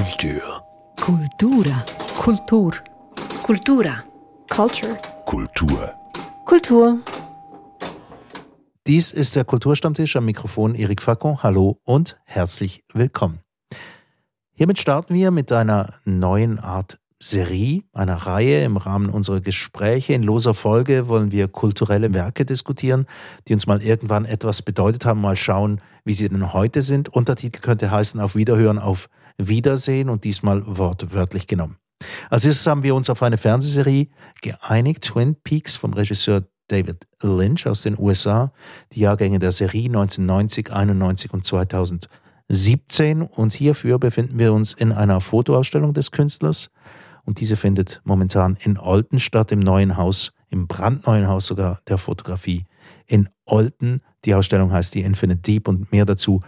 Kultur. Kultura. Kultur. Kultura. Culture. Kultur. Kultur. Dies ist der Kulturstammtisch am Mikrofon Erik Facon. Hallo und herzlich willkommen. Hiermit starten wir mit einer neuen Art Serie, einer Reihe im Rahmen unserer Gespräche. In loser Folge wollen wir kulturelle Werke diskutieren, die uns mal irgendwann etwas bedeutet haben. Mal schauen, wie sie denn heute sind. Untertitel könnte heißen Auf Wiederhören, auf Wiedersehen und diesmal wortwörtlich genommen. Als erstes haben wir uns auf eine Fernsehserie geeinigt, Twin Peaks vom Regisseur David Lynch aus den USA, die Jahrgänge der Serie 1990, 91 und 2017. Und hierfür befinden wir uns in einer Fotoausstellung des Künstlers. Und diese findet momentan in Olten statt, im neuen Haus, im brandneuen Haus sogar der Fotografie in Olten. Die Ausstellung heißt die Infinite Deep und mehr dazu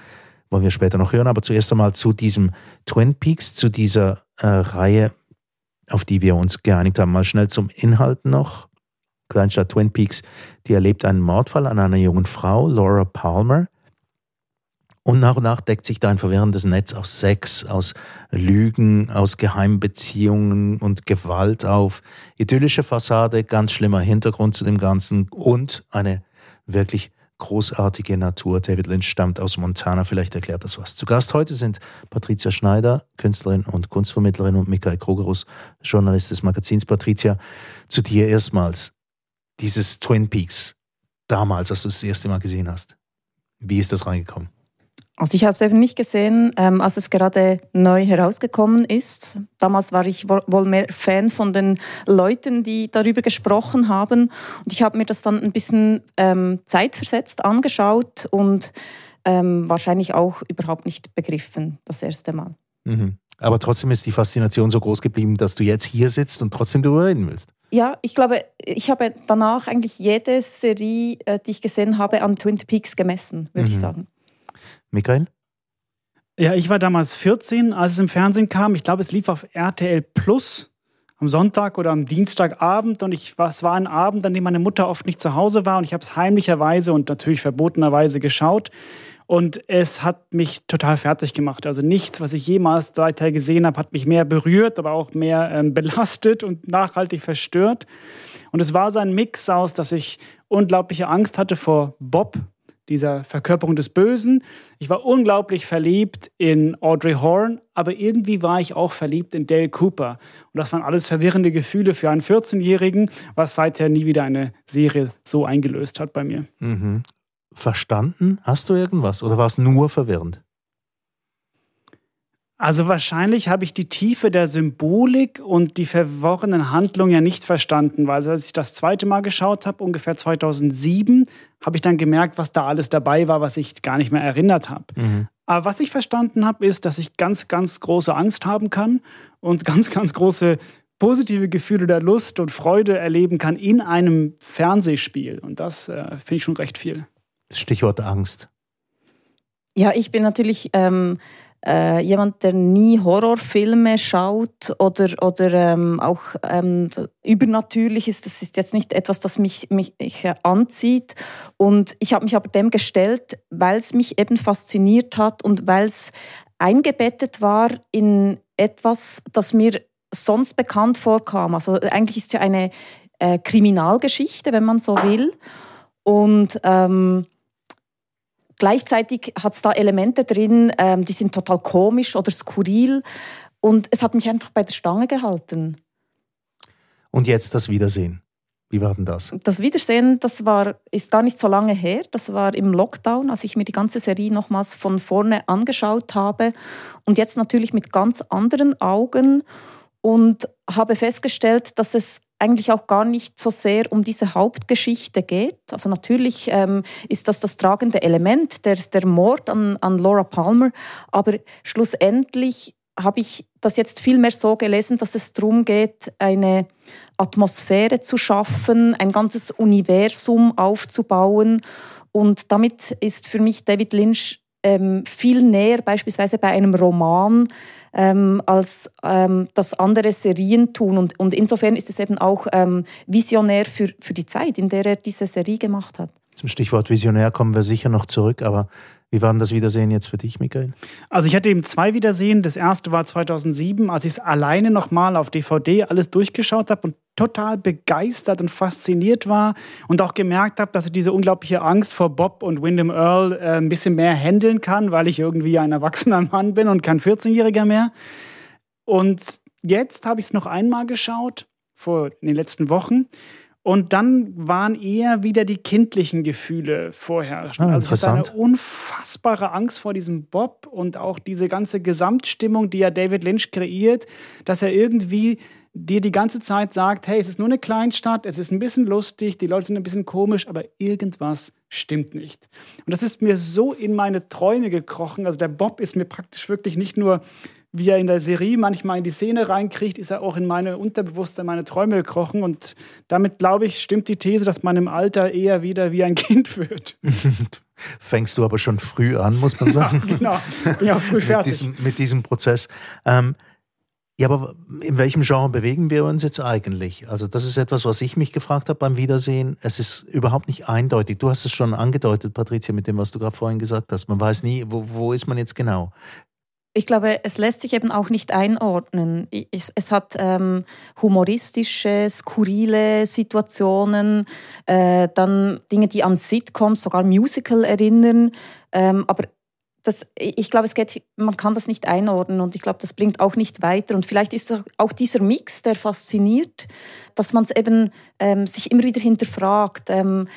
wollen wir später noch hören. Aber zuerst einmal zu diesem Twin Peaks, zu dieser äh, Reihe, auf die wir uns geeinigt haben. Mal schnell zum Inhalt noch. Kleinstadt Twin Peaks, die erlebt einen Mordfall an einer jungen Frau, Laura Palmer. Und nach und nach deckt sich da ein verwirrendes Netz aus Sex, aus Lügen, aus Geheimbeziehungen und Gewalt auf. Idyllische Fassade, ganz schlimmer Hintergrund zu dem Ganzen und eine wirklich großartige Natur. David Lynch stammt aus Montana, vielleicht erklärt das was. Zu Gast heute sind Patricia Schneider, Künstlerin und Kunstvermittlerin und Michael Krogerus, Journalist des Magazins. Patricia, zu dir erstmals. Dieses Twin Peaks, damals, als du es das erste Mal gesehen hast. Wie ist das reingekommen? Also ich habe es eben nicht gesehen, ähm, als es gerade neu herausgekommen ist. Damals war ich wohl mehr Fan von den Leuten, die darüber gesprochen haben. Und ich habe mir das dann ein bisschen ähm, zeitversetzt angeschaut und ähm, wahrscheinlich auch überhaupt nicht begriffen, das erste Mal. Mhm. Aber trotzdem ist die Faszination so groß geblieben, dass du jetzt hier sitzt und trotzdem darüber reden willst. Ja, ich glaube, ich habe danach eigentlich jede Serie, äh, die ich gesehen habe, an Twin Peaks gemessen, würde mhm. ich sagen. Michael? Ja, ich war damals 14, als es im Fernsehen kam. Ich glaube, es lief auf RTL Plus am Sonntag oder am Dienstagabend und ich, es war ein Abend, an dem meine Mutter oft nicht zu Hause war und ich habe es heimlicherweise und natürlich verbotenerweise geschaut und es hat mich total fertig gemacht. Also nichts, was ich jemals seither gesehen habe, hat mich mehr berührt, aber auch mehr ähm, belastet und nachhaltig verstört. Und es war so ein Mix aus, dass ich unglaubliche Angst hatte vor Bob, dieser Verkörperung des Bösen. Ich war unglaublich verliebt in Audrey Horn, aber irgendwie war ich auch verliebt in Dale Cooper. Und das waren alles verwirrende Gefühle für einen 14-Jährigen, was seither nie wieder eine Serie so eingelöst hat bei mir. Mhm. Verstanden? Hast du irgendwas oder war es nur verwirrend? Also wahrscheinlich habe ich die Tiefe der Symbolik und die verworrenen Handlungen ja nicht verstanden, weil als ich das zweite Mal geschaut habe, ungefähr 2007, habe ich dann gemerkt, was da alles dabei war, was ich gar nicht mehr erinnert habe. Mhm. Aber was ich verstanden habe, ist, dass ich ganz, ganz große Angst haben kann und ganz, ganz große positive Gefühle der Lust und Freude erleben kann in einem Fernsehspiel. Und das äh, finde ich schon recht viel. Stichwort Angst. Ja, ich bin natürlich ähm, äh, jemand, der nie Horrorfilme schaut oder, oder ähm, auch ähm, übernatürlich ist, das ist jetzt nicht etwas, das mich, mich, mich anzieht. Und ich habe mich aber dem gestellt, weil es mich eben fasziniert hat und weil es eingebettet war in etwas, das mir sonst bekannt vorkam. Also eigentlich ist es ja eine äh, Kriminalgeschichte, wenn man so will. Und ähm, Gleichzeitig hat es da Elemente drin, ähm, die sind total komisch oder skurril. Und es hat mich einfach bei der Stange gehalten. Und jetzt das Wiedersehen. Wie war denn das? Das Wiedersehen, das war, ist gar nicht so lange her. Das war im Lockdown, als ich mir die ganze Serie nochmals von vorne angeschaut habe. Und jetzt natürlich mit ganz anderen Augen und habe festgestellt, dass es eigentlich auch gar nicht so sehr um diese Hauptgeschichte geht. Also natürlich ähm, ist das das tragende Element, der, der Mord an, an Laura Palmer, aber schlussendlich habe ich das jetzt viel mehr so gelesen, dass es darum geht, eine Atmosphäre zu schaffen, ein ganzes Universum aufzubauen. Und damit ist für mich David Lynch ähm, viel näher, beispielsweise bei einem Roman, ähm, als ähm, das andere Serien tun. Und, und insofern ist es eben auch ähm, visionär für, für die Zeit, in der er diese Serie gemacht hat. Zum Stichwort Visionär kommen wir sicher noch zurück, aber Wie war denn das Wiedersehen jetzt für dich, Michael? Also ich hatte eben zwei Wiedersehen. Das erste war 2007, als ich es alleine nochmal auf DVD alles durchgeschaut habe und total begeistert und fasziniert war und auch gemerkt habe, dass ich diese unglaubliche Angst vor Bob und Wyndham Earl äh, ein bisschen mehr handeln kann, weil ich irgendwie ein erwachsener Mann bin und kein 14-Jähriger mehr. Und jetzt habe ich es noch einmal geschaut, vor den letzten Wochen. Und dann waren eher wieder die kindlichen Gefühle vorherrschend. Ah, also ich hatte eine unfassbare Angst vor diesem Bob und auch diese ganze Gesamtstimmung, die ja David Lynch kreiert, dass er irgendwie dir die ganze Zeit sagt, hey, es ist nur eine Kleinstadt, es ist ein bisschen lustig, die Leute sind ein bisschen komisch, aber irgendwas stimmt nicht. Und das ist mir so in meine Träume gekrochen. Also der Bob ist mir praktisch wirklich nicht nur wie er in der Serie manchmal in die Szene reinkriegt, ist er auch in meine Unterbewusstsein, meine Träume gekrochen. Und damit, glaube ich, stimmt die These, dass man im Alter eher wieder wie ein Kind wird. Fängst du aber schon früh an, muss man sagen. Ja, genau, bin ja auch früh fertig. mit, diesem, mit diesem Prozess. Ähm, ja, aber in welchem Genre bewegen wir uns jetzt eigentlich? Also das ist etwas, was ich mich gefragt habe beim Wiedersehen. Es ist überhaupt nicht eindeutig. Du hast es schon angedeutet, Patricia, mit dem, was du gerade vorhin gesagt hast. Man weiß nie, wo, wo ist man jetzt genau ich glaube, es lässt sich eben auch nicht einordnen. Es, es hat ähm, humoristische, skurrile Situationen, äh, dann Dinge, die an Sitcoms, sogar Musical erinnern. Ähm, aber das, ich glaube, es geht, man kann das nicht einordnen und ich glaube, das bringt auch nicht weiter. Und vielleicht ist auch dieser Mix, der fasziniert, dass man es eben ähm, sich immer wieder hinterfragt, ähm,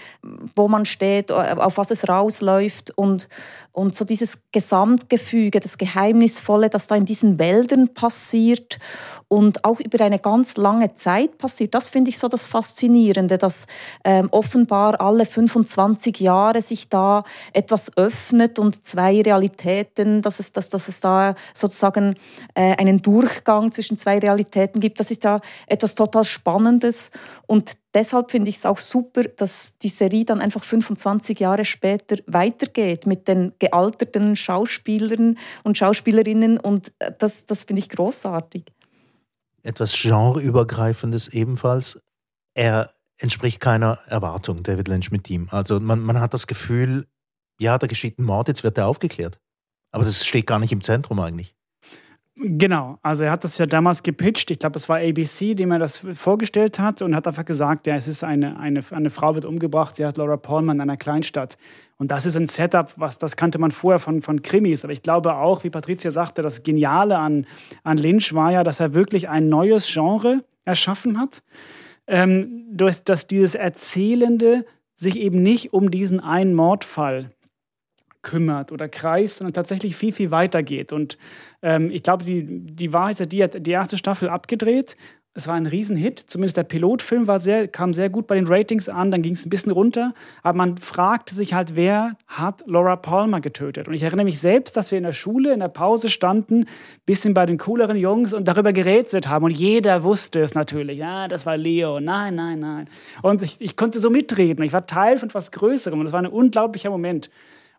wo man steht, auf was es rausläuft und, und so dieses Gesamtgefüge, das Geheimnisvolle, das da in diesen Wäldern passiert und auch über eine ganz lange Zeit passiert. Das finde ich so das Faszinierende, dass ähm, offenbar alle 25 Jahre sich da etwas öffnet und zwei Realitäten, dass es, dass, dass es da sozusagen äh, einen Durchgang zwischen zwei Realitäten gibt. Das ist ja etwas total Spannendes und deshalb finde ich es auch super, dass die Serie dann einfach 25 Jahre später weitergeht mit den gealterten Schauspielern und Schauspielerinnen und das, das finde ich großartig etwas genreübergreifendes ebenfalls. Er entspricht keiner Erwartung, David Lynch mit ihm. Also man, man hat das Gefühl, ja, da geschieht ein Mord, jetzt wird er aufgeklärt. Aber das steht gar nicht im Zentrum eigentlich. Genau, also er hat das ja damals gepitcht. Ich glaube, es war ABC, dem er das vorgestellt hat und hat einfach gesagt, ja, es ist eine, eine, eine Frau wird umgebracht, sie hat Laura Paulman in einer Kleinstadt. Und das ist ein Setup, was das kannte man vorher von, von Krimis. Aber ich glaube auch, wie Patricia sagte, das Geniale an, an Lynch war ja, dass er wirklich ein neues Genre erschaffen hat. Ähm, durch, dass dieses Erzählende sich eben nicht um diesen einen Mordfall kümmert oder kreist, sondern tatsächlich viel, viel weiter geht. Und ähm, ich glaube, die, die Wahrheit ist, die hat die erste Staffel abgedreht. Es war ein Riesenhit, zumindest der Pilotfilm war sehr, kam sehr gut bei den Ratings an, dann ging es ein bisschen runter. Aber man fragte sich halt, wer hat Laura Palmer getötet? Und ich erinnere mich selbst, dass wir in der Schule in der Pause standen, bisschen bei den cooleren Jungs und darüber gerätselt haben. Und jeder wusste es natürlich. Ja, das war Leo. Nein, nein, nein. Und ich, ich konnte so mitreden. Ich war Teil von etwas Größerem und das war ein unglaublicher Moment.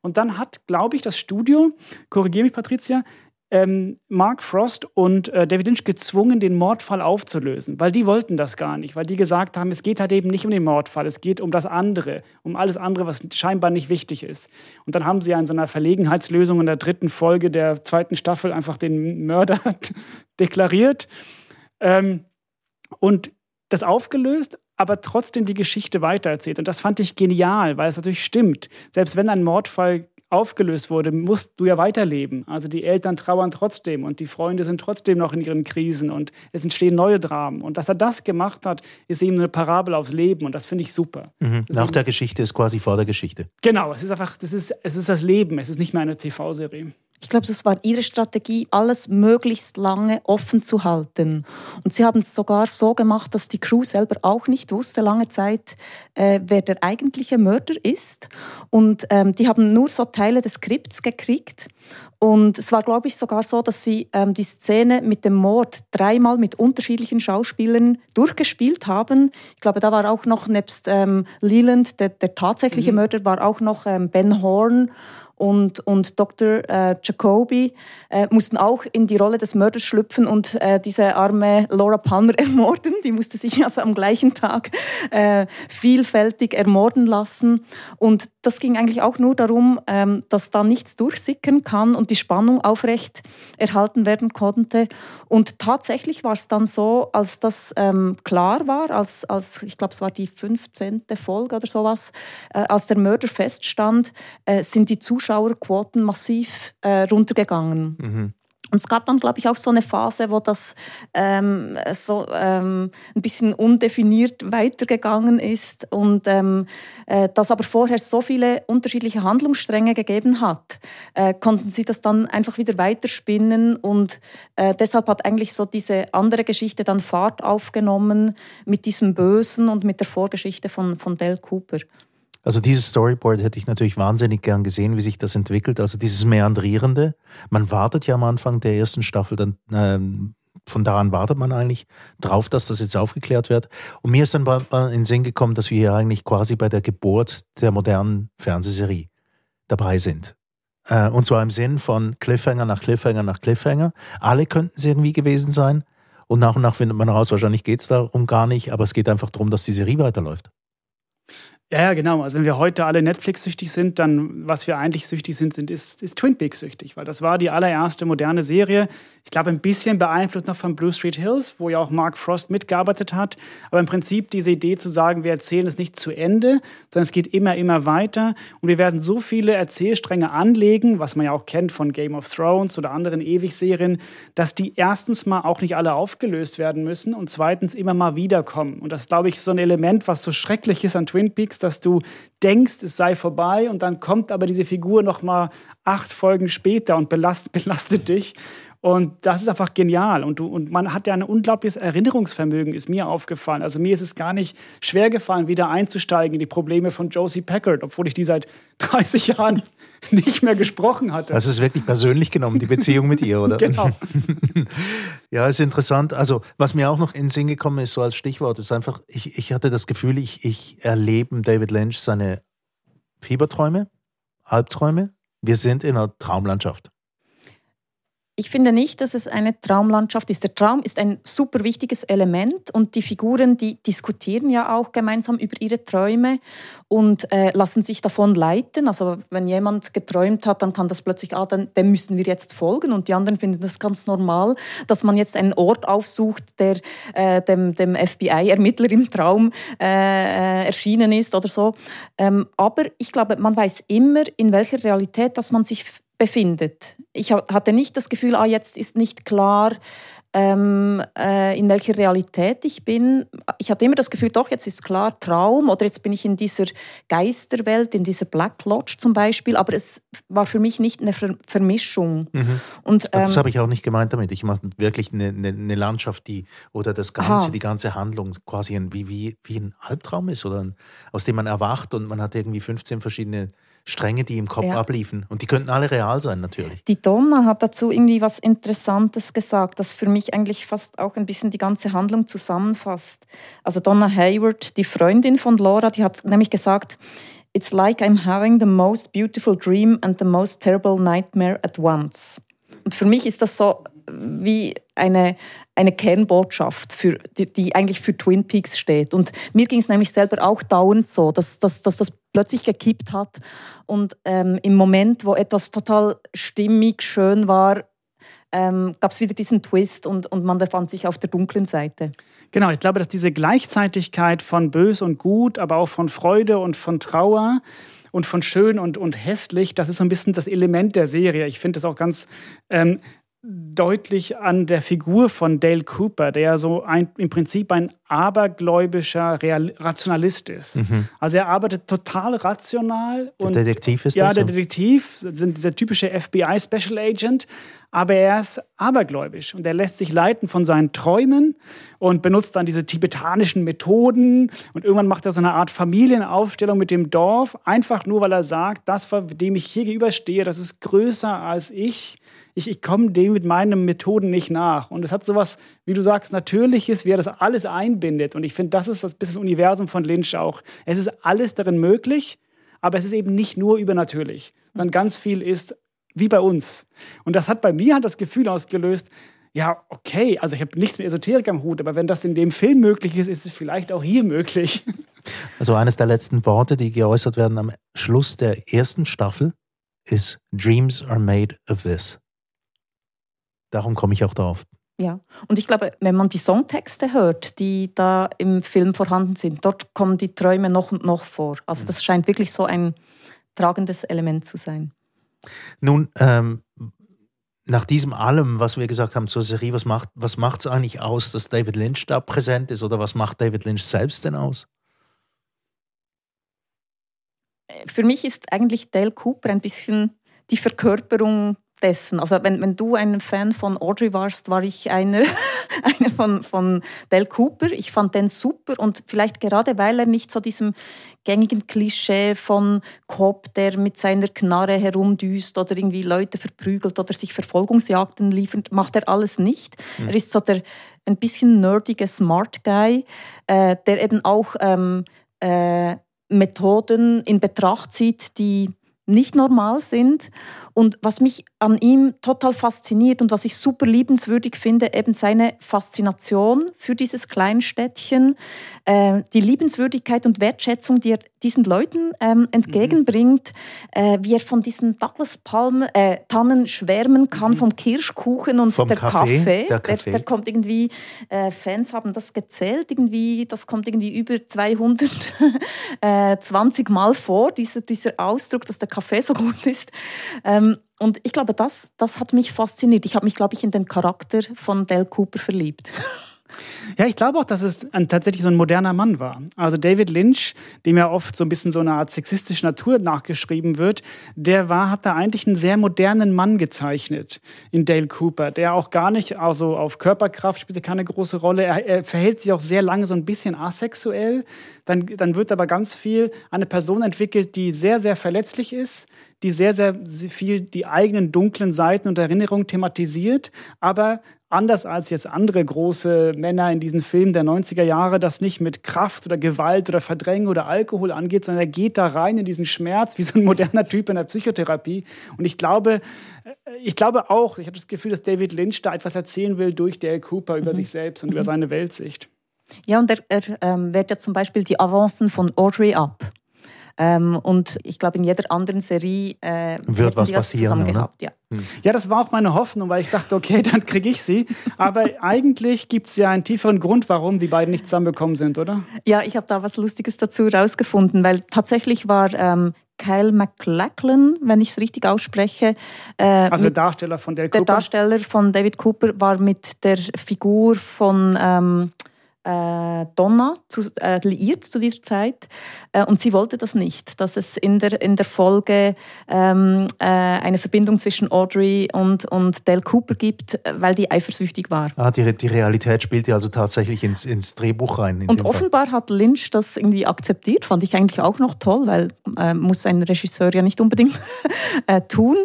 Und dann hat, glaube ich, das Studio, korrigiere mich Patricia, ähm, Mark Frost und äh, David Lynch gezwungen, den Mordfall aufzulösen, weil die wollten das gar nicht, weil die gesagt haben, es geht halt eben nicht um den Mordfall, es geht um das andere, um alles andere, was scheinbar nicht wichtig ist. Und dann haben sie ja in so einer Verlegenheitslösung in der dritten Folge der zweiten Staffel einfach den Mörder deklariert ähm, und das aufgelöst, aber trotzdem die Geschichte weitererzählt. Und das fand ich genial, weil es natürlich stimmt. Selbst wenn ein Mordfall aufgelöst wurde, musst du ja weiterleben. Also die Eltern trauern trotzdem und die Freunde sind trotzdem noch in ihren Krisen und es entstehen neue Dramen. Und dass er das gemacht hat, ist eben eine Parabel aufs Leben und das finde ich super. Mhm. Nach der Geschichte ist quasi vor der Geschichte. Genau, es ist einfach, das ist, es ist das Leben, es ist nicht mehr eine TV-Serie. Ich glaube, das war ihre Strategie, alles möglichst lange offen zu halten. Und sie haben es sogar so gemacht, dass die Crew selber auch nicht wusste lange Zeit, äh, wer der eigentliche Mörder ist. Und ähm, die haben nur so Teile des Skripts gekriegt. Und es war, glaube ich, sogar so, dass sie ähm, die Szene mit dem Mord dreimal mit unterschiedlichen Schauspielern durchgespielt haben. Ich glaube, da war auch noch nebst ähm, Leland, der, der tatsächliche mhm. Mörder, war auch noch ähm, Ben Horn und, und Dr. Äh, Jacoby äh, mussten auch in die Rolle des Mörders schlüpfen und äh, diese arme Laura Palmer ermorden. Die musste sich also am gleichen Tag äh, vielfältig ermorden lassen. Und das ging eigentlich auch nur darum, ähm, dass da nichts durchsickern kann und die Spannung aufrecht erhalten werden konnte. Und tatsächlich war es dann so, als das ähm, klar war, als, als ich glaube, es war die 15. Folge oder sowas, äh, als der Mörder feststand, äh, sind die Zuschauerquoten massiv äh, runtergegangen. Mhm. Und es gab dann, glaube ich, auch so eine Phase, wo das ähm, so ähm, ein bisschen undefiniert weitergegangen ist und ähm, äh, das aber vorher so viele unterschiedliche Handlungsstränge gegeben hat, äh, konnten sie das dann einfach wieder weiterspinnen und äh, deshalb hat eigentlich so diese andere Geschichte dann Fahrt aufgenommen mit diesem Bösen und mit der Vorgeschichte von, von Dale Cooper. Also dieses Storyboard hätte ich natürlich wahnsinnig gern gesehen, wie sich das entwickelt. Also dieses Meandrierende. Man wartet ja am Anfang der ersten Staffel, dann ähm, von daran wartet man eigentlich drauf, dass das jetzt aufgeklärt wird. Und mir ist dann in den Sinn gekommen, dass wir hier eigentlich quasi bei der Geburt der modernen Fernsehserie dabei sind. Äh, und zwar im Sinn von Cliffhanger nach Cliffhanger nach Cliffhanger. Alle könnten es irgendwie gewesen sein. Und nach und nach findet man heraus, wahrscheinlich geht es darum gar nicht, aber es geht einfach darum, dass die Serie weiterläuft. Ja, ja, genau. Also wenn wir heute alle Netflix-süchtig sind, dann was wir eigentlich süchtig sind, sind ist, ist Twin Peaks süchtig, weil das war die allererste moderne Serie. Ich glaube, ein bisschen beeinflusst noch von Blue Street Hills, wo ja auch Mark Frost mitgearbeitet hat. Aber im Prinzip diese Idee zu sagen, wir erzählen es nicht zu Ende, sondern es geht immer, immer weiter. Und wir werden so viele Erzählstränge anlegen, was man ja auch kennt von Game of Thrones oder anderen Ewig-Serien, dass die erstens mal auch nicht alle aufgelöst werden müssen und zweitens immer mal wiederkommen. Und das ist, glaube ich, so ein Element, was so schrecklich ist an Twin Peaks, dass du denkst, es sei vorbei und dann kommt aber diese Figur noch mal acht Folgen später und belastet, belastet dich. Und das ist einfach genial. Und, du, und man hat ja ein unglaubliches Erinnerungsvermögen, ist mir aufgefallen. Also mir ist es gar nicht schwer gefallen, wieder einzusteigen in die Probleme von Josie Packard, obwohl ich die seit 30 Jahren nicht mehr gesprochen hatte. Das ist wirklich persönlich genommen, die Beziehung mit ihr, oder? genau. ja, ist interessant. Also, was mir auch noch in den Sinn gekommen ist, so als Stichwort, ist einfach, ich, ich hatte das Gefühl, ich, ich erlebe David Lynch seine Fieberträume, Albträume. Wir sind in einer Traumlandschaft. Ich finde nicht, dass es eine Traumlandschaft ist. Der Traum ist ein super wichtiges Element und die Figuren, die diskutieren ja auch gemeinsam über ihre Träume und äh, lassen sich davon leiten. Also wenn jemand geträumt hat, dann kann das plötzlich, ah, dann, dem müssen wir jetzt folgen und die anderen finden das ganz normal, dass man jetzt einen Ort aufsucht, der äh, dem, dem FBI-Ermittler im Traum äh, äh, erschienen ist oder so. Ähm, aber ich glaube, man weiß immer, in welcher Realität, dass man sich befindet. Ich hatte nicht das Gefühl, ah, jetzt ist nicht klar, ähm, äh, in welcher Realität ich bin. Ich hatte immer das Gefühl, doch, jetzt ist klar Traum oder jetzt bin ich in dieser Geisterwelt, in dieser Black Lodge zum Beispiel, aber es war für mich nicht eine Ver Vermischung. Mhm. Und, ähm, das habe ich auch nicht gemeint damit. Ich mache wirklich eine, eine, eine, Landschaft, die oder das Ganze, aha. die ganze Handlung quasi ein, wie, wie, wie ein Albtraum ist oder ein, aus dem man erwacht und man hat irgendwie 15 verschiedene Stränge, die im Kopf ja. abliefen. Und die könnten alle real sein, natürlich. Die Donna hat dazu irgendwie was Interessantes gesagt, das für mich eigentlich fast auch ein bisschen die ganze Handlung zusammenfasst. Also Donna Hayward, die Freundin von Laura, die hat nämlich gesagt, It's like I'm having the most beautiful dream and the most terrible nightmare at once. Und für mich ist das so wie eine, eine Kernbotschaft, für, die, die eigentlich für Twin Peaks steht. Und mir ging es nämlich selber auch dauernd so, dass, dass, dass das plötzlich gekippt hat. Und ähm, im Moment, wo etwas total stimmig, schön war, ähm, gab es wieder diesen Twist und, und man befand sich auf der dunklen Seite. Genau, ich glaube, dass diese Gleichzeitigkeit von bös und gut, aber auch von Freude und von Trauer, und von schön und, und hässlich, das ist so ein bisschen das Element der Serie. Ich finde es auch ganz ähm, deutlich an der Figur von Dale Cooper, der so ein, im Prinzip ein abergläubischer Real Rationalist ist. Mhm. Also er arbeitet total rational. Der und, Detektiv ist ja, das? Ja, der Detektiv, sind dieser typische FBI Special Agent, aber er ist abergläubisch und er lässt sich leiten von seinen Träumen und benutzt dann diese tibetanischen Methoden und irgendwann macht er so eine Art Familienaufstellung mit dem Dorf, einfach nur weil er sagt, das, dem ich hier gegenüberstehe, das ist größer als ich ich, ich komme dem mit meinen Methoden nicht nach. Und es hat sowas, wie du sagst, Natürliches, wie er das alles einbindet. Und ich finde, das ist das bisschen Universum von Lynch auch. Es ist alles darin möglich, aber es ist eben nicht nur übernatürlich, sondern ganz viel ist wie bei uns. Und das hat bei mir das Gefühl ausgelöst, ja, okay, also ich habe nichts mit Esoterik am Hut, aber wenn das in dem Film möglich ist, ist es vielleicht auch hier möglich. Also eines der letzten Worte, die geäußert werden am Schluss der ersten Staffel, ist Dreams are made of this. Darum komme ich auch darauf. Ja, und ich glaube, wenn man die Songtexte hört, die da im Film vorhanden sind, dort kommen die Träume noch und noch vor. Also das scheint wirklich so ein tragendes Element zu sein. Nun, ähm, nach diesem allem, was wir gesagt haben zur Serie, was macht was es eigentlich aus, dass David Lynch da präsent ist oder was macht David Lynch selbst denn aus? Für mich ist eigentlich Dale Cooper ein bisschen die Verkörperung dessen. Also wenn, wenn du ein Fan von Audrey warst, war ich einer, einer von, von Dale Cooper. Ich fand den super und vielleicht gerade, weil er nicht so diesem gängigen Klischee von Cop, der mit seiner Knarre herumdüst oder irgendwie Leute verprügelt oder sich Verfolgungsjagden liefert, macht er alles nicht. Mhm. Er ist so der ein bisschen nerdige Smart Guy, äh, der eben auch ähm, äh, Methoden in Betracht zieht, die nicht normal sind. Und was mich an ihm total fasziniert und was ich super liebenswürdig finde, eben seine Faszination für dieses Kleinstädtchen, äh, die Liebenswürdigkeit und Wertschätzung, die er diesen Leuten ähm, entgegenbringt, mhm. äh, wie er von diesen Douglas-Tannen äh, schwärmen kann, mhm. vom Kirschkuchen und vom der Kaffee. Kaffee. Der, Kaffee. Der, der kommt irgendwie, äh, Fans haben das gezählt, irgendwie, das kommt irgendwie über 220 äh, Mal vor, dieser, dieser Ausdruck, dass der Kaffee so gut ist. Ähm, und ich glaube, das, das hat mich fasziniert. Ich habe mich, glaube ich, in den Charakter von Del Cooper verliebt. Ja, ich glaube auch, dass es ein, tatsächlich so ein moderner Mann war. Also David Lynch, dem ja oft so ein bisschen so eine Art sexistische Natur nachgeschrieben wird, der war, hat da eigentlich einen sehr modernen Mann gezeichnet in Dale Cooper, der auch gar nicht, also auf Körperkraft spielte keine große Rolle. Er, er verhält sich auch sehr lange so ein bisschen asexuell. Dann, dann wird aber ganz viel eine Person entwickelt, die sehr, sehr verletzlich ist, die sehr, sehr viel die eigenen dunklen Seiten und Erinnerungen thematisiert, aber anders als jetzt andere große Männer in diesen Filmen der 90er Jahre das nicht mit Kraft oder Gewalt oder Verdrängen oder Alkohol angeht, sondern er geht da rein in diesen Schmerz wie so ein moderner Typ in der Psychotherapie. Und ich glaube, äh, ich glaube auch, ich habe das Gefühl, dass David Lynch da etwas erzählen will durch Dale Cooper über mhm. sich selbst und mhm. über seine Weltsicht. Ja, und er, er ähm, wehrt ja zum Beispiel die Avancen von Audrey ab. Ähm, und ich glaube, in jeder anderen Serie äh, wird was passieren. Gehabt, ja. Hm. ja, das war auch meine Hoffnung, weil ich dachte, okay, dann kriege ich sie. Aber eigentlich gibt es ja einen tieferen Grund, warum die beiden nicht zusammengekommen sind, oder? Ja, ich habe da was Lustiges dazu rausgefunden, weil tatsächlich war ähm, Kyle MacLachlan, wenn ich es richtig ausspreche. Äh, also der Darsteller von David Cooper? Der Darsteller von David Cooper war mit der Figur von ähm, äh, Donna zu, äh, liiert zu dieser Zeit äh, und sie wollte das nicht, dass es in der, in der Folge ähm, äh, eine Verbindung zwischen Audrey und, und Dale Cooper gibt, weil die eifersüchtig war. Ah, die, die Realität spielt ja also tatsächlich ins, ins Drehbuch rein. Und offenbar Fall. hat Lynch das irgendwie akzeptiert, fand ich eigentlich auch noch toll, weil äh, muss ein Regisseur ja nicht unbedingt äh, tun.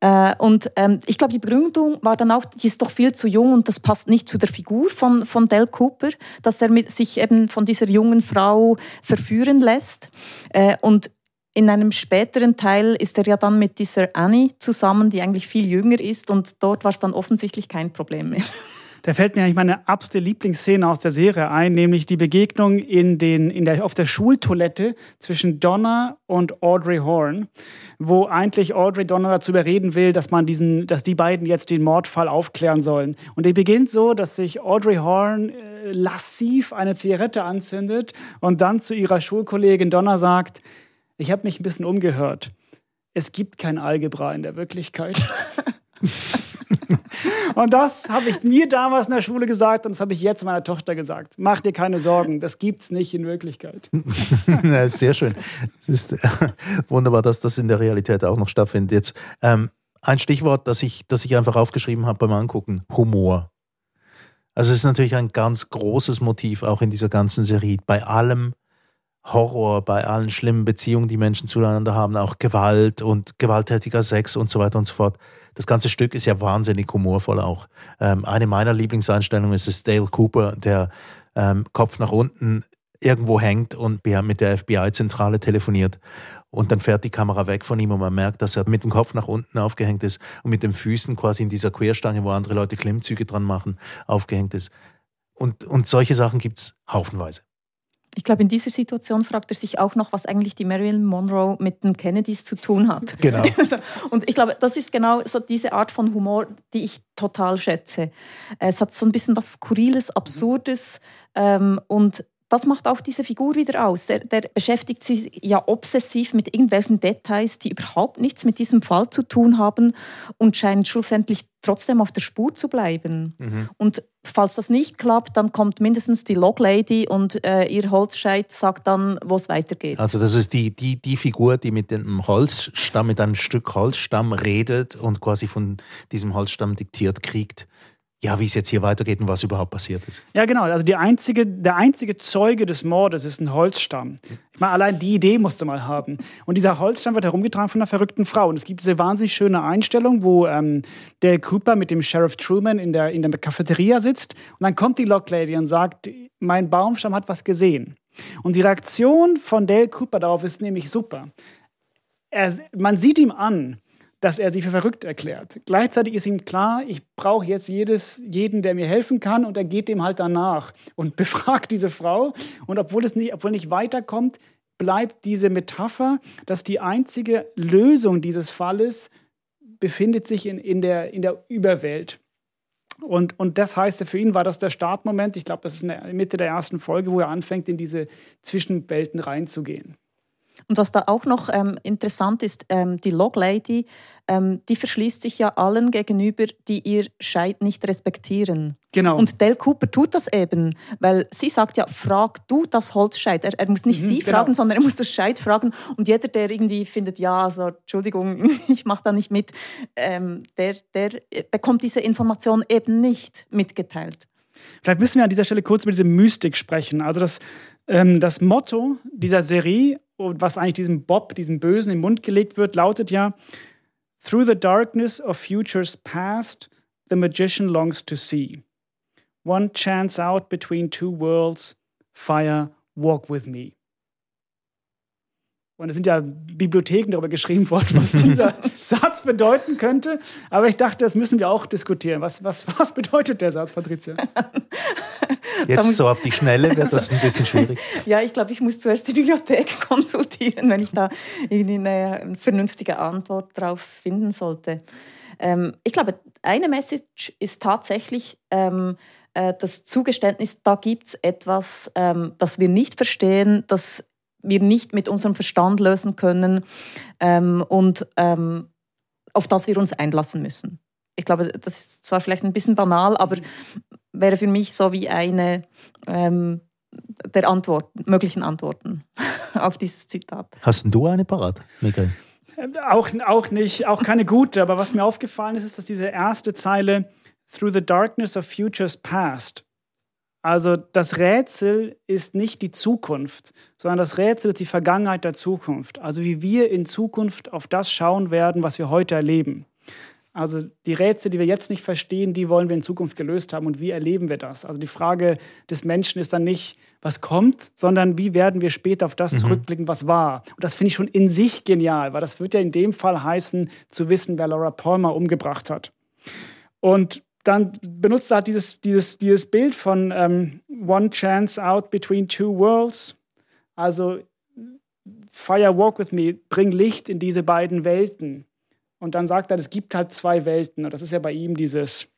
Äh, und ähm, ich glaube, die Begründung war dann auch, die ist doch viel zu jung und das passt nicht zu der Figur von, von Dale Cooper dass er mit, sich eben von dieser jungen Frau verführen lässt. Äh, und in einem späteren Teil ist er ja dann mit dieser Annie zusammen, die eigentlich viel jünger ist und dort war es dann offensichtlich kein Problem mehr. Da fällt mir eigentlich meine absolute Lieblingsszene aus der Serie ein, nämlich die Begegnung in den, in der, auf der Schultoilette zwischen Donna und Audrey Horn, wo eigentlich Audrey Donna dazu überreden will, dass man diesen, dass die beiden jetzt den Mordfall aufklären sollen. Und die beginnt so, dass sich Audrey Horn äh, lassiv eine Zigarette anzündet und dann zu ihrer Schulkollegin Donna sagt, ich habe mich ein bisschen umgehört. Es gibt kein Algebra in der Wirklichkeit. Und das habe ich mir damals in der Schule gesagt und das habe ich jetzt meiner Tochter gesagt. Mach dir keine Sorgen, das gibt es nicht in Wirklichkeit. ja, sehr schön. Es ist äh, wunderbar, dass das in der Realität auch noch stattfindet. Jetzt ähm, ein Stichwort, das ich, das ich einfach aufgeschrieben habe beim Angucken: Humor. Also es ist natürlich ein ganz großes Motiv auch in dieser ganzen Serie. Bei allem Horror, bei allen schlimmen Beziehungen, die Menschen zueinander haben, auch Gewalt und gewalttätiger Sex und so weiter und so fort das ganze Stück ist ja wahnsinnig humorvoll auch. Ähm, eine meiner Lieblingseinstellungen ist es Dale Cooper, der ähm, Kopf nach unten irgendwo hängt und mit der FBI-Zentrale telefoniert. Und dann fährt die Kamera weg von ihm und man merkt, dass er mit dem Kopf nach unten aufgehängt ist und mit den Füßen quasi in dieser Querstange, wo andere Leute Klimmzüge dran machen, aufgehängt ist. Und, und solche Sachen gibt es haufenweise. Ich glaube, in dieser Situation fragt er sich auch noch, was eigentlich die Marilyn Monroe mit den Kennedys zu tun hat. Genau. Und ich glaube, das ist genau so diese Art von Humor, die ich total schätze. Es hat so ein bisschen was Skurriles, Absurdes ähm, und das macht auch diese Figur wieder aus. Der, der, beschäftigt sich ja obsessiv mit irgendwelchen Details, die überhaupt nichts mit diesem Fall zu tun haben und scheint schlussendlich trotzdem auf der Spur zu bleiben. Mhm. Und falls das nicht klappt, dann kommt mindestens die Log Lady und äh, ihr Holzscheit sagt dann, wo es weitergeht. Also das ist die, die, die Figur, die mit dem Holzstamm, mit einem Stück Holzstamm redet und quasi von diesem Holzstamm diktiert kriegt, ja, wie es jetzt hier weitergeht und was überhaupt passiert ist. Ja, genau. Also einzige, der einzige Zeuge des Mordes ist ein Holzstamm. Ich meine, allein die Idee musste mal haben. Und dieser Holzstamm wird herumgetragen von einer verrückten Frau. Und es gibt diese wahnsinnig schöne Einstellung, wo ähm, der Cooper mit dem Sheriff Truman in der, in der Cafeteria sitzt. Und dann kommt die Locklady und sagt, mein Baumstamm hat was gesehen. Und die Reaktion von Dale Cooper darauf ist nämlich super. Er, man sieht ihm an, dass er sie für verrückt erklärt. Gleichzeitig ist ihm klar, ich brauche jetzt jedes, jeden, der mir helfen kann, und er geht dem halt danach und befragt diese Frau. Und obwohl es nicht, obwohl nicht weiterkommt, bleibt diese Metapher, dass die einzige Lösung dieses Falles befindet sich in, in, der, in der Überwelt. Und, und das heißt, für ihn war das der Startmoment. Ich glaube, das ist in der Mitte der ersten Folge, wo er anfängt, in diese Zwischenwelten reinzugehen. Und was da auch noch ähm, interessant ist, ähm, die Log Lady, ähm, die verschließt sich ja allen gegenüber, die ihr Scheit nicht respektieren. Genau. Und Dale Cooper tut das eben, weil sie sagt ja, frag du das Holzscheit. Er, er muss nicht mhm, sie genau. fragen, sondern er muss das Scheit fragen. Und jeder, der irgendwie findet, ja, also Entschuldigung, ich mache da nicht mit, ähm, der, der bekommt diese Information eben nicht mitgeteilt. Vielleicht müssen wir an dieser Stelle kurz über diese Mystik sprechen. Also das, ähm, das Motto dieser Serie und was eigentlich diesem Bob, diesem Bösen im Mund gelegt wird, lautet ja, Through the darkness of futures past, the magician longs to see. One chance out between two worlds, fire, walk with me. Und es sind ja Bibliotheken darüber geschrieben worden, was dieser Satz bedeuten könnte. Aber ich dachte, das müssen wir auch diskutieren. Was, was, was bedeutet der Satz, Patricia? Jetzt so auf die Schnelle wird das ein bisschen schwierig. ja, ich glaube, ich muss zuerst die Bibliothek konsultieren, wenn ich da eine vernünftige Antwort darauf finden sollte. Ähm, ich glaube, eine Message ist tatsächlich ähm, äh, das Zugeständnis, da gibt es etwas, ähm, das wir nicht verstehen, das wir nicht mit unserem Verstand lösen können ähm, und ähm, auf das wir uns einlassen müssen. Ich glaube, das ist zwar vielleicht ein bisschen banal, aber wäre für mich so wie eine ähm, der Antwort, möglichen Antworten auf dieses Zitat. Hast du eine parat, Michael? Auch, auch nicht, auch keine gute, aber was mir aufgefallen ist, ist, dass diese erste Zeile Through the darkness of futures past also das Rätsel ist nicht die Zukunft, sondern das Rätsel ist die Vergangenheit der Zukunft. Also wie wir in Zukunft auf das schauen werden, was wir heute erleben. Also die Rätsel, die wir jetzt nicht verstehen, die wollen wir in Zukunft gelöst haben. Und wie erleben wir das? Also die Frage des Menschen ist dann nicht, was kommt, sondern wie werden wir später auf das mhm. zurückblicken, was war. Und das finde ich schon in sich genial, weil das wird ja in dem Fall heißen, zu wissen, wer Laura Palmer umgebracht hat. Und dann benutzt er halt dieses, dieses, dieses Bild von ähm, One Chance Out Between Two Worlds. Also Fire Walk with Me, bring Licht in diese beiden Welten. Und dann sagt er, es gibt halt zwei Welten. Und das ist ja bei ihm dieses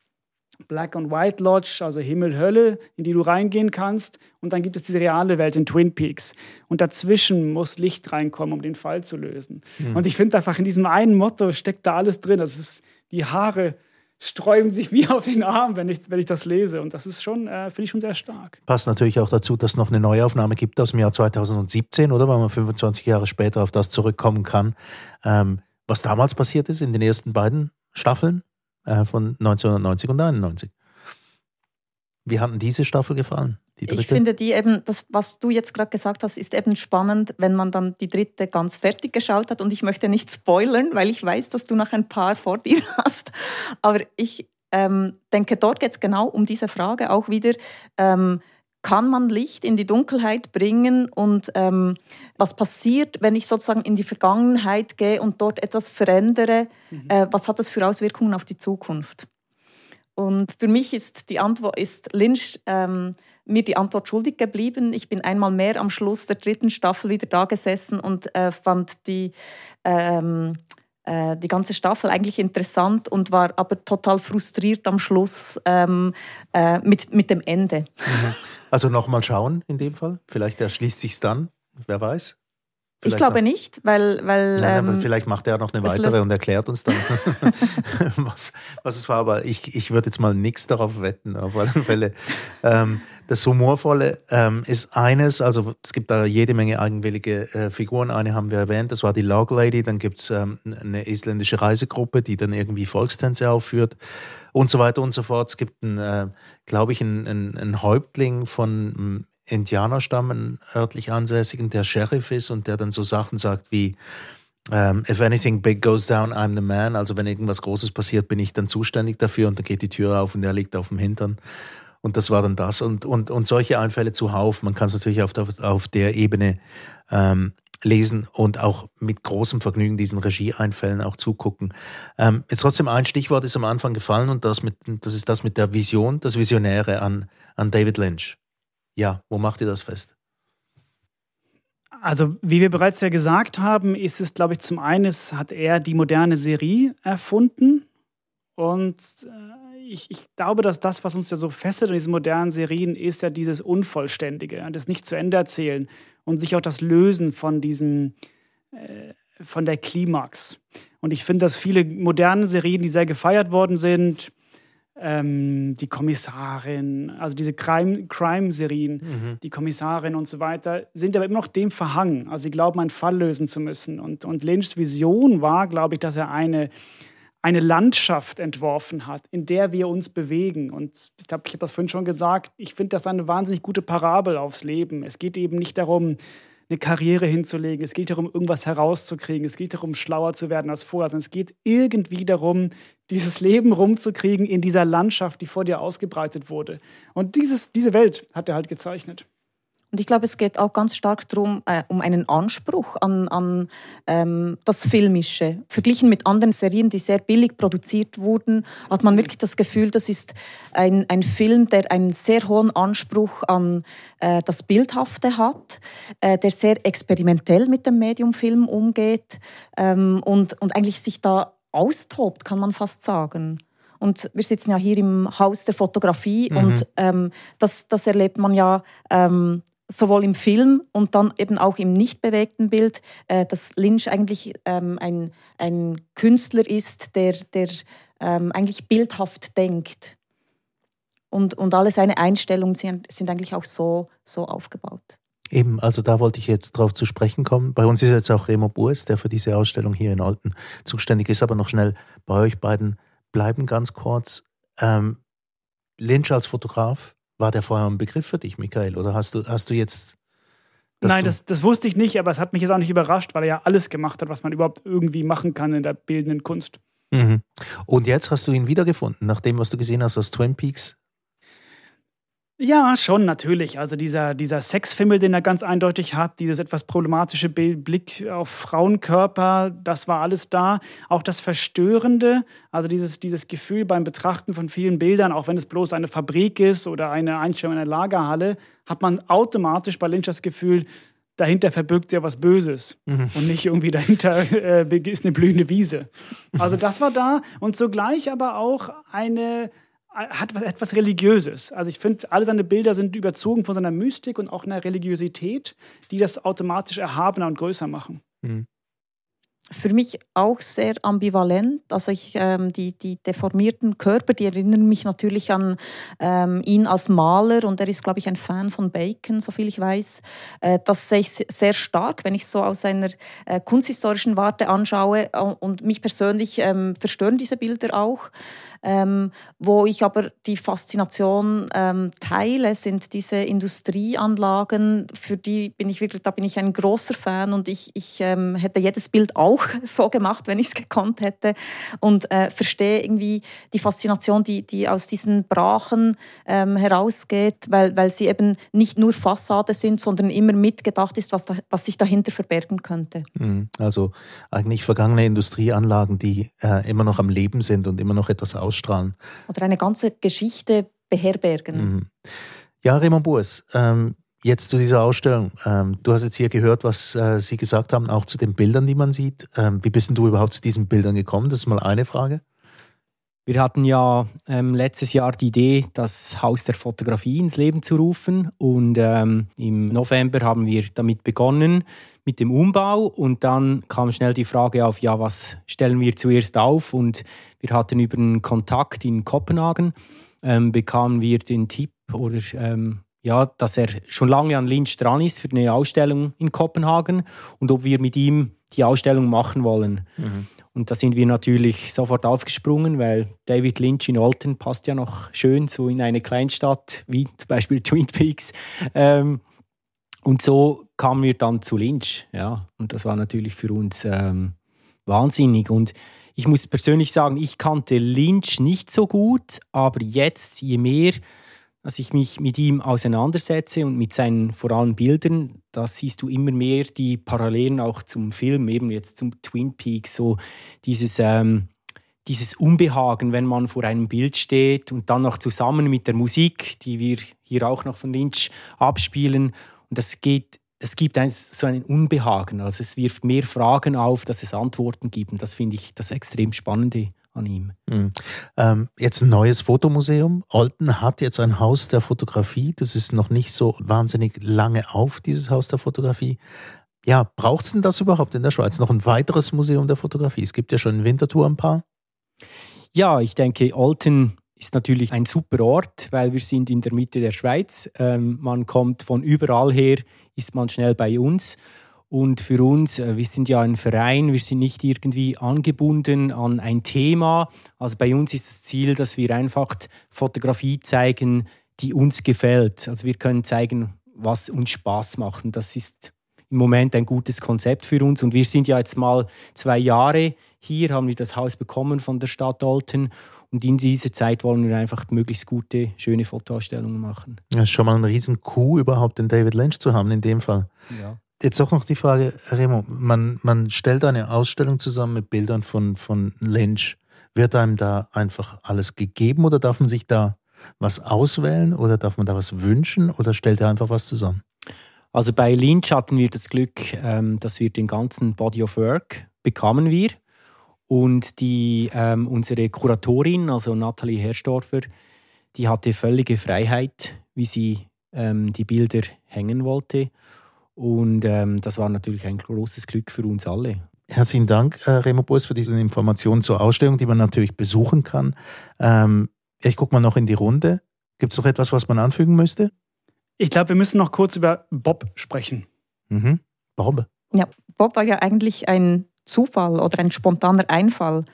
Black and White Lodge, also Himmel, Hölle, in die du reingehen kannst. Und dann gibt es diese reale Welt in Twin Peaks. Und dazwischen muss Licht reinkommen, um den Fall zu lösen. Mhm. Und ich finde einfach, in diesem einen Motto steckt da alles drin. Das ist die Haare sträuben sich mir auf den Arm, wenn ich, wenn ich das lese. Und das ist schon, äh, finde ich schon sehr stark. Passt natürlich auch dazu, dass es noch eine Neuaufnahme gibt aus dem Jahr 2017, oder? Weil man 25 Jahre später auf das zurückkommen kann, ähm, was damals passiert ist in den ersten beiden Staffeln äh, von 1990 und 1991. Wie hat denn diese Staffel gefallen? Ich finde die eben, das, was du jetzt gerade gesagt hast, ist eben spannend, wenn man dann die dritte ganz fertig geschaut hat. Und ich möchte nicht spoilern, weil ich weiß, dass du noch ein paar vor dir hast. Aber ich ähm, denke, dort geht es genau um diese Frage auch wieder. Ähm, kann man Licht in die Dunkelheit bringen und ähm, was passiert, wenn ich sozusagen in die Vergangenheit gehe und dort etwas verändere, mhm. äh, was hat das für Auswirkungen auf die Zukunft? Und für mich ist die Antwort ist Lynch ähm, mir die Antwort schuldig geblieben. Ich bin einmal mehr am Schluss der dritten Staffel wieder da gesessen und äh, fand die ähm, äh, die ganze Staffel eigentlich interessant und war aber total frustriert am Schluss ähm, äh, mit, mit dem Ende. Mhm. Also nochmal schauen in dem Fall. Vielleicht erschließt sich dann, wer weiß. Vielleicht ich glaube noch, nicht, weil. weil nein, ähm, vielleicht macht er noch eine weitere und erklärt uns dann, was, was es war. Aber ich, ich würde jetzt mal nichts darauf wetten, auf alle Fälle. Ähm, das Humorvolle ähm, ist eines, also es gibt da jede Menge eigenwillige äh, Figuren. Eine haben wir erwähnt, das war die Log Lady. Dann gibt es ähm, eine isländische Reisegruppe, die dann irgendwie Volkstänze aufführt und so weiter und so fort. Es gibt, äh, glaube ich, einen, einen Häuptling von Indianerstamm, örtlich ansässigen, der Sheriff ist und der dann so Sachen sagt wie, um, ähm, if anything big goes down, I'm the man. Also wenn irgendwas Großes passiert, bin ich dann zuständig dafür und dann geht die Tür auf und er liegt auf dem Hintern. Und das war dann das. Und, und, und solche Einfälle zuhauf. Man kann es natürlich auf der, auf der Ebene ähm, lesen und auch mit großem Vergnügen diesen Regieeinfällen auch zugucken. Ähm, jetzt trotzdem ein Stichwort ist am Anfang gefallen und das, mit, das ist das mit der Vision, das Visionäre an, an David Lynch. Ja, wo macht ihr das fest? Also, wie wir bereits ja gesagt haben, ist es, glaube ich, zum einen hat er die moderne Serie erfunden. Und äh, ich, ich, glaube, dass das, was uns ja so fesselt in diesen modernen Serien, ist ja dieses Unvollständige, das nicht zu Ende erzählen und sich auch das Lösen von diesem, äh, von der Klimax. Und ich finde, dass viele moderne Serien, die sehr gefeiert worden sind, ähm, die Kommissarin, also diese Crime-Serien, mhm. die Kommissarin und so weiter, sind aber immer noch dem verhangen. Also sie glauben, einen Fall lösen zu müssen. Und, und Lynchs Vision war, glaube ich, dass er eine, eine Landschaft entworfen hat, in der wir uns bewegen. Und ich glaube, ich habe das vorhin schon gesagt, ich finde das eine wahnsinnig gute Parabel aufs Leben. Es geht eben nicht darum, eine Karriere hinzulegen. Es geht darum, irgendwas herauszukriegen. Es geht darum, schlauer zu werden als vorher. Sondern es geht irgendwie darum, dieses Leben rumzukriegen in dieser Landschaft, die vor dir ausgebreitet wurde. Und dieses, diese Welt hat er halt gezeichnet. Und ich glaube, es geht auch ganz stark darum, äh, um einen Anspruch an, an ähm, das Filmische. Verglichen mit anderen Serien, die sehr billig produziert wurden, hat man wirklich das Gefühl, das ist ein, ein Film, der einen sehr hohen Anspruch an äh, das Bildhafte hat, äh, der sehr experimentell mit dem Medium Film umgeht ähm, und, und eigentlich sich da austobt, kann man fast sagen. Und wir sitzen ja hier im Haus der Fotografie mhm. und ähm, das, das erlebt man ja ähm, sowohl im Film und dann eben auch im nicht bewegten Bild, äh, dass Lynch eigentlich ähm, ein, ein Künstler ist, der, der ähm, eigentlich bildhaft denkt. Und, und alle seine Einstellungen sind, sind eigentlich auch so, so aufgebaut. Eben, also da wollte ich jetzt drauf zu sprechen kommen. Bei uns ist jetzt auch Remo Burs, der für diese Ausstellung hier in Alten zuständig ist, aber noch schnell bei euch beiden bleiben ganz kurz. Ähm, Lynch als Fotograf, war der vorher ein Begriff für dich, Michael? Oder hast du, hast du jetzt. Nein, das, das wusste ich nicht, aber es hat mich jetzt auch nicht überrascht, weil er ja alles gemacht hat, was man überhaupt irgendwie machen kann in der bildenden Kunst. Mhm. Und jetzt hast du ihn wiedergefunden, nach dem, was du gesehen hast aus Twin Peaks. Ja, schon natürlich. Also dieser, dieser Sexfimmel, den er ganz eindeutig hat, dieses etwas problematische Blick auf Frauenkörper, das war alles da. Auch das Verstörende, also dieses, dieses Gefühl beim Betrachten von vielen Bildern, auch wenn es bloß eine Fabrik ist oder eine Einstellung in einer Lagerhalle, hat man automatisch bei Lynch das Gefühl, dahinter verbirgt sich ja was Böses mhm. und nicht irgendwie dahinter äh, ist eine blühende Wiese. Also das war da und zugleich aber auch eine hat was, etwas Religiöses. Also ich finde, alle seine Bilder sind überzogen von seiner Mystik und auch einer Religiosität, die das automatisch erhabener und größer machen. Mhm für mich auch sehr ambivalent. Also ich, ähm, die, die deformierten Körper, die erinnern mich natürlich an ähm, ihn als Maler und er ist, glaube ich, ein Fan von Bacon, soviel ich weiß. Äh, das sehe ich sehr stark, wenn ich so aus einer äh, kunsthistorischen Warte anschaue und mich persönlich ähm, verstören diese Bilder auch. Ähm, wo ich aber die Faszination ähm, teile, sind diese Industrieanlagen, für die bin ich wirklich, da bin ich ein großer Fan und ich, ich ähm, hätte jedes Bild auch so gemacht, wenn ich es gekonnt hätte und äh, verstehe irgendwie die Faszination, die, die aus diesen Brachen ähm, herausgeht, weil, weil sie eben nicht nur Fassade sind, sondern immer mitgedacht ist, was, da, was sich dahinter verbergen könnte. Mhm. Also eigentlich vergangene Industrieanlagen, die äh, immer noch am Leben sind und immer noch etwas ausstrahlen. Oder eine ganze Geschichte beherbergen. Mhm. Ja, Raymond Boers, ähm, jetzt zu dieser Ausstellung. Ähm, du hast jetzt hier gehört, was äh, Sie gesagt haben, auch zu den Bildern, die man sieht. Ähm, wie bist denn du überhaupt zu diesen Bildern gekommen? Das ist mal eine Frage. Wir hatten ja ähm, letztes Jahr die Idee, das Haus der Fotografie ins Leben zu rufen. Und ähm, im November haben wir damit begonnen, mit dem Umbau. Und dann kam schnell die Frage auf, ja, was stellen wir zuerst auf? Und wir hatten über einen Kontakt in Kopenhagen, ähm, bekamen wir den Tipp oder ähm, ja, dass er schon lange an Lynch dran ist für eine Ausstellung in Kopenhagen und ob wir mit ihm die Ausstellung machen wollen. Mhm. Und da sind wir natürlich sofort aufgesprungen, weil David Lynch in Olten passt ja noch schön so in eine Kleinstadt wie zum Beispiel Twin Peaks. Ähm, und so kamen wir dann zu Lynch. Ja, und das war natürlich für uns ähm, wahnsinnig. Und ich muss persönlich sagen, ich kannte Lynch nicht so gut, aber jetzt, je mehr dass ich mich mit ihm auseinandersetze und mit seinen vor Bildern, da siehst du immer mehr die Parallelen auch zum Film, eben jetzt zum Twin Peaks, so dieses, ähm, dieses Unbehagen, wenn man vor einem Bild steht und dann noch zusammen mit der Musik, die wir hier auch noch von Lynch abspielen. Und das geht, das gibt ein, so ein Unbehagen. Also es wirft mehr Fragen auf, dass es Antworten gibt. Und das finde ich das extrem Spannende an ihm. Mhm. Ähm, jetzt ein neues Fotomuseum. Olten hat jetzt ein Haus der Fotografie. Das ist noch nicht so wahnsinnig lange auf, dieses Haus der Fotografie. Ja, braucht es denn das überhaupt in der Schweiz? Noch ein weiteres Museum der Fotografie? Es gibt ja schon in Winterthur ein paar. Ja, ich denke, Olten ist natürlich ein super Ort, weil wir sind in der Mitte der Schweiz. Ähm, man kommt von überall her, ist man schnell bei uns. Und für uns, äh, wir sind ja ein Verein, wir sind nicht irgendwie angebunden an ein Thema. Also bei uns ist das Ziel, dass wir einfach Fotografie zeigen, die uns gefällt. Also wir können zeigen, was uns Spaß macht. Und das ist im Moment ein gutes Konzept für uns. Und wir sind ja jetzt mal zwei Jahre hier, haben wir das Haus bekommen von der Stadt Olten. Und in dieser Zeit wollen wir einfach möglichst gute, schöne Fotoausstellungen machen. Das ist schon mal ein riesen Coup, überhaupt den David Lynch zu haben in dem Fall. Ja. Jetzt auch noch die Frage, Remo, man, man stellt eine Ausstellung zusammen mit Bildern von, von Lynch. Wird einem da einfach alles gegeben oder darf man sich da was auswählen oder darf man da was wünschen oder stellt er einfach was zusammen? Also bei Lynch hatten wir das Glück, ähm, dass wir den ganzen Body of Work bekamen wir und die ähm, unsere Kuratorin, also Nathalie Herrstorfer, die hatte völlige Freiheit, wie sie ähm, die Bilder hängen wollte. Und ähm, das war natürlich ein großes Glück für uns alle. Herzlichen Dank, äh, Remo Bus, für diese Informationen zur Ausstellung, die man natürlich besuchen kann. Ähm, ich gucke mal noch in die Runde. Gibt es noch etwas, was man anfügen müsste? Ich glaube, wir müssen noch kurz über Bob sprechen. Mhm. Warum? Ja, Bob war ja eigentlich ein Zufall oder ein spontaner Einfall.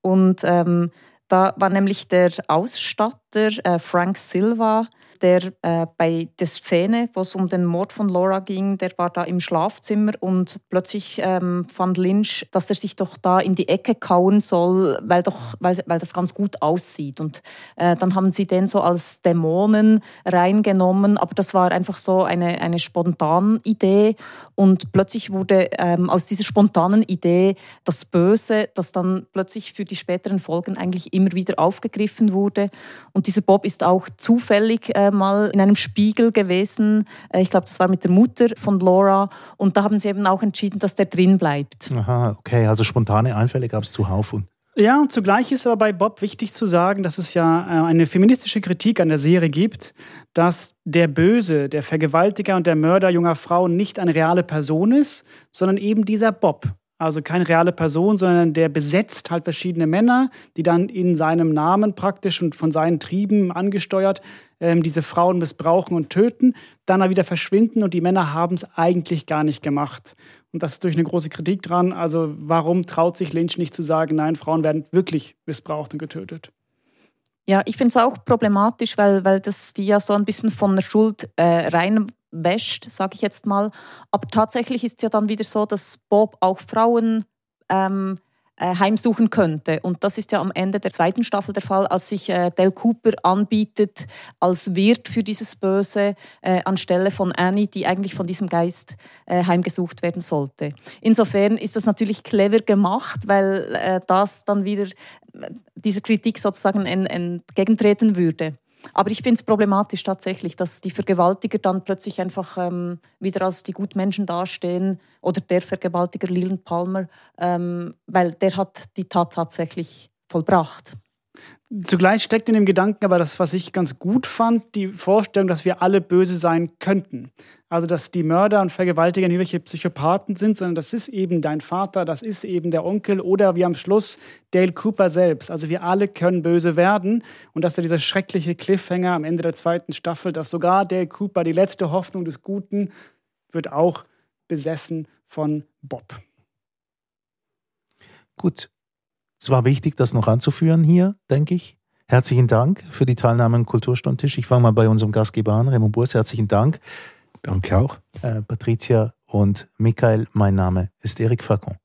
Und ähm, da war nämlich der Ausstatter äh, Frank Silva, der äh, bei der Szene, wo es um den Mord von Laura ging, der war da im Schlafzimmer und plötzlich ähm, fand Lynch, dass er sich doch da in die Ecke kauen soll, weil, doch, weil, weil das ganz gut aussieht. Und äh, dann haben sie den so als Dämonen reingenommen, aber das war einfach so eine, eine spontane Idee und plötzlich wurde ähm, aus dieser spontanen Idee das Böse, das dann plötzlich für die späteren Folgen eigentlich immer wieder aufgegriffen wurde. Und dieser Bob ist auch zufällig äh, mal in einem Spiegel gewesen. Äh, ich glaube, das war mit der Mutter von Laura. Und da haben sie eben auch entschieden, dass der drin bleibt. Aha, okay. Also spontane Einfälle gab es zuhauf. Und ja, zugleich ist aber bei Bob wichtig zu sagen, dass es ja äh, eine feministische Kritik an der Serie gibt, dass der Böse, der Vergewaltiger und der Mörder junger Frauen nicht eine reale Person ist, sondern eben dieser Bob. Also keine reale Person, sondern der besetzt halt verschiedene Männer, die dann in seinem Namen praktisch und von seinen Trieben angesteuert ähm, diese Frauen missbrauchen und töten, dann wieder verschwinden und die Männer haben es eigentlich gar nicht gemacht. Und das ist durch eine große Kritik dran. Also warum traut sich Lynch nicht zu sagen, nein, Frauen werden wirklich missbraucht und getötet? Ja, ich finde es auch problematisch, weil, weil das die ja so ein bisschen von der Schuld äh, reinwäscht, sage ich jetzt mal. Aber tatsächlich ist es ja dann wieder so, dass Bob auch Frauen ähm, äh, heimsuchen könnte. Und das ist ja am Ende der zweiten Staffel der Fall, als sich äh, Del Cooper anbietet als Wirt für dieses Böse äh, anstelle von Annie, die eigentlich von diesem Geist äh, heimgesucht werden sollte. Insofern ist das natürlich clever gemacht, weil äh, das dann wieder äh, dieser Kritik sozusagen entgegentreten würde. Aber ich finde es problematisch tatsächlich, dass die Vergewaltiger dann plötzlich einfach ähm, wieder als die Gutmenschen dastehen oder der Vergewaltiger Leland Palmer, ähm, weil der hat die Tat tatsächlich vollbracht. Zugleich steckt in dem Gedanken aber das, was ich ganz gut fand, die Vorstellung, dass wir alle böse sein könnten. Also, dass die Mörder und Vergewaltiger nicht irgendwelche Psychopathen sind, sondern das ist eben dein Vater, das ist eben der Onkel oder wie am Schluss Dale Cooper selbst. Also, wir alle können böse werden. Und dass da dieser schreckliche Cliffhanger am Ende der zweiten Staffel, dass sogar Dale Cooper, die letzte Hoffnung des Guten, wird auch besessen von Bob. Gut, es war wichtig, das noch anzuführen hier, denke ich. Herzlichen Dank für die Teilnahme am Kulturstammtisch. Ich fange mal bei unserem Gastgeber an, Raymond Burs. Herzlichen Dank. Danke auch. Äh, Patricia und Michael, mein Name ist Eric Facon.